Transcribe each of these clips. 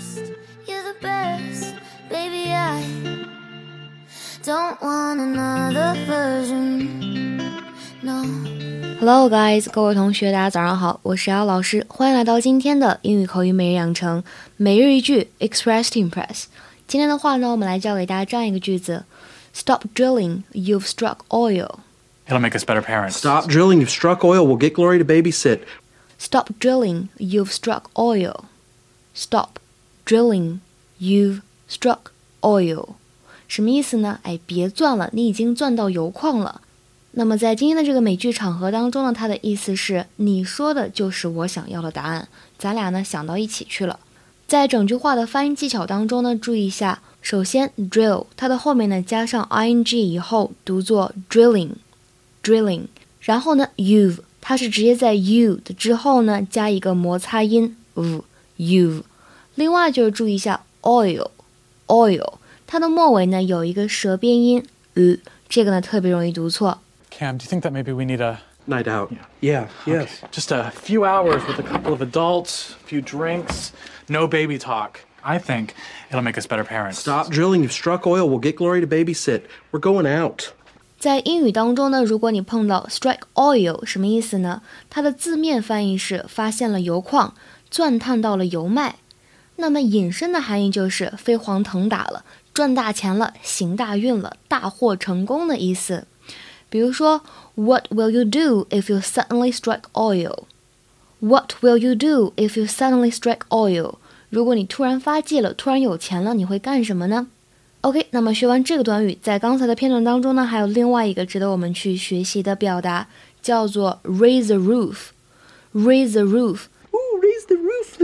best, you're the best, baby. I don't want another version. No. Hello, guys，各位同学，大家早上好，我是姚老师，欢迎来到今天的英语口语每日养成，每日一句，Express to Impress。今天的话呢，我们来教给大家这样一个句子：Stop drilling, you've struck oil. It'll make us better parents. Stop drilling, you've struck oil. We'll get Gloria to babysit. Stop drilling, you've struck oil. Stop drilling, you've struck oil. 什么意思呢？哎，别钻了，你已经钻到油矿了。那么在今天的这个美剧场合当中呢，它的意思是你说的就是我想要的答案，咱俩呢想到一起去了。在整句话的发音技巧当中呢，注意一下，首先 drill 它的后面呢加上 ing 以后读作 drilling，drilling，然后呢 you've 它是直接在 you 的之后呢加一个摩擦音 v，you've。另外就是注意一下 oil oil，它的末尾呢有一个舌边音，呃，这个呢特别容易读错。Cam, do you think that maybe we need a night out? Yeah, yeah yes. Okay. Just a few hours with a couple of adults, a few drinks, no baby talk. I think it'll make us better parents. Stop drilling. You've struck oil. We'll get Gloria to babysit. We're going out. 在英语当中呢，如果你碰到 strike oil，什么意思呢？它的字面翻译是发现了油矿，钻探到了油脉。那么引申的含义就是飞黄腾达了，赚大钱了，行大运了，大获成功的意思。比如说，What will you do if you suddenly strike oil? What will you do if you suddenly strike oil? 如果你突然发迹了，突然有钱了，你会干什么呢？OK，那么学完这个短语，在刚才的片段当中呢，还有另外一个值得我们去学习的表达，叫做 raise the roof。raise the roof Oh，raise the roof,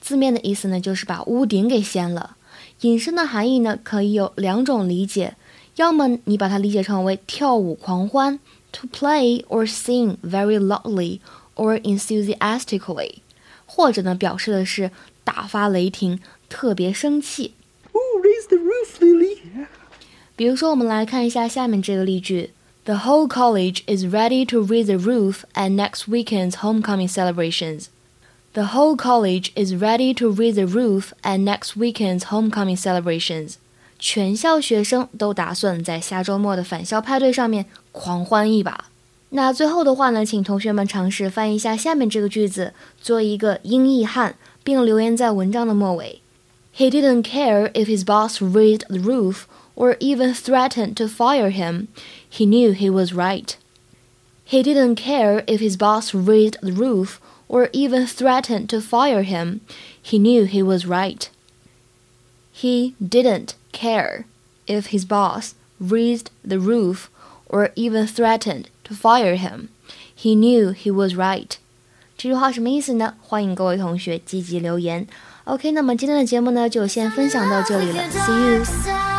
字面的意思呢，就是把屋顶给掀了。引申的含义呢，可以有两种理解，要么你把它理解成为跳舞狂欢，to play or sing very loudly or enthusiastically，或者呢，表示的是大发雷霆，特别生气。 Ooh, raise the roof, Lily. 比如说，我们来看一下下面这个例句：The whole college is ready to raise the roof at next weekend's homecoming celebrations. The whole college is ready to raise the roof at next weekend's homecoming celebrations. 全校学生都打算在下周末的返校派对上面狂欢一把。那最后的话呢，请同学们尝试翻译一下下面这个句子，做一个英译汉，并留言在文章的末尾。He didn't care if his boss raised the roof or even threatened to fire him. He knew he was right. He didn't care if his boss raised the roof or even threatened to fire him. He knew he was right. He didn't care if his boss raised the roof or even threatened to fire him. He knew he was right. 这句话什么意思呢？欢迎各位同学积极留言。OK，那么今天的节目呢，就先分享到这里了。See you.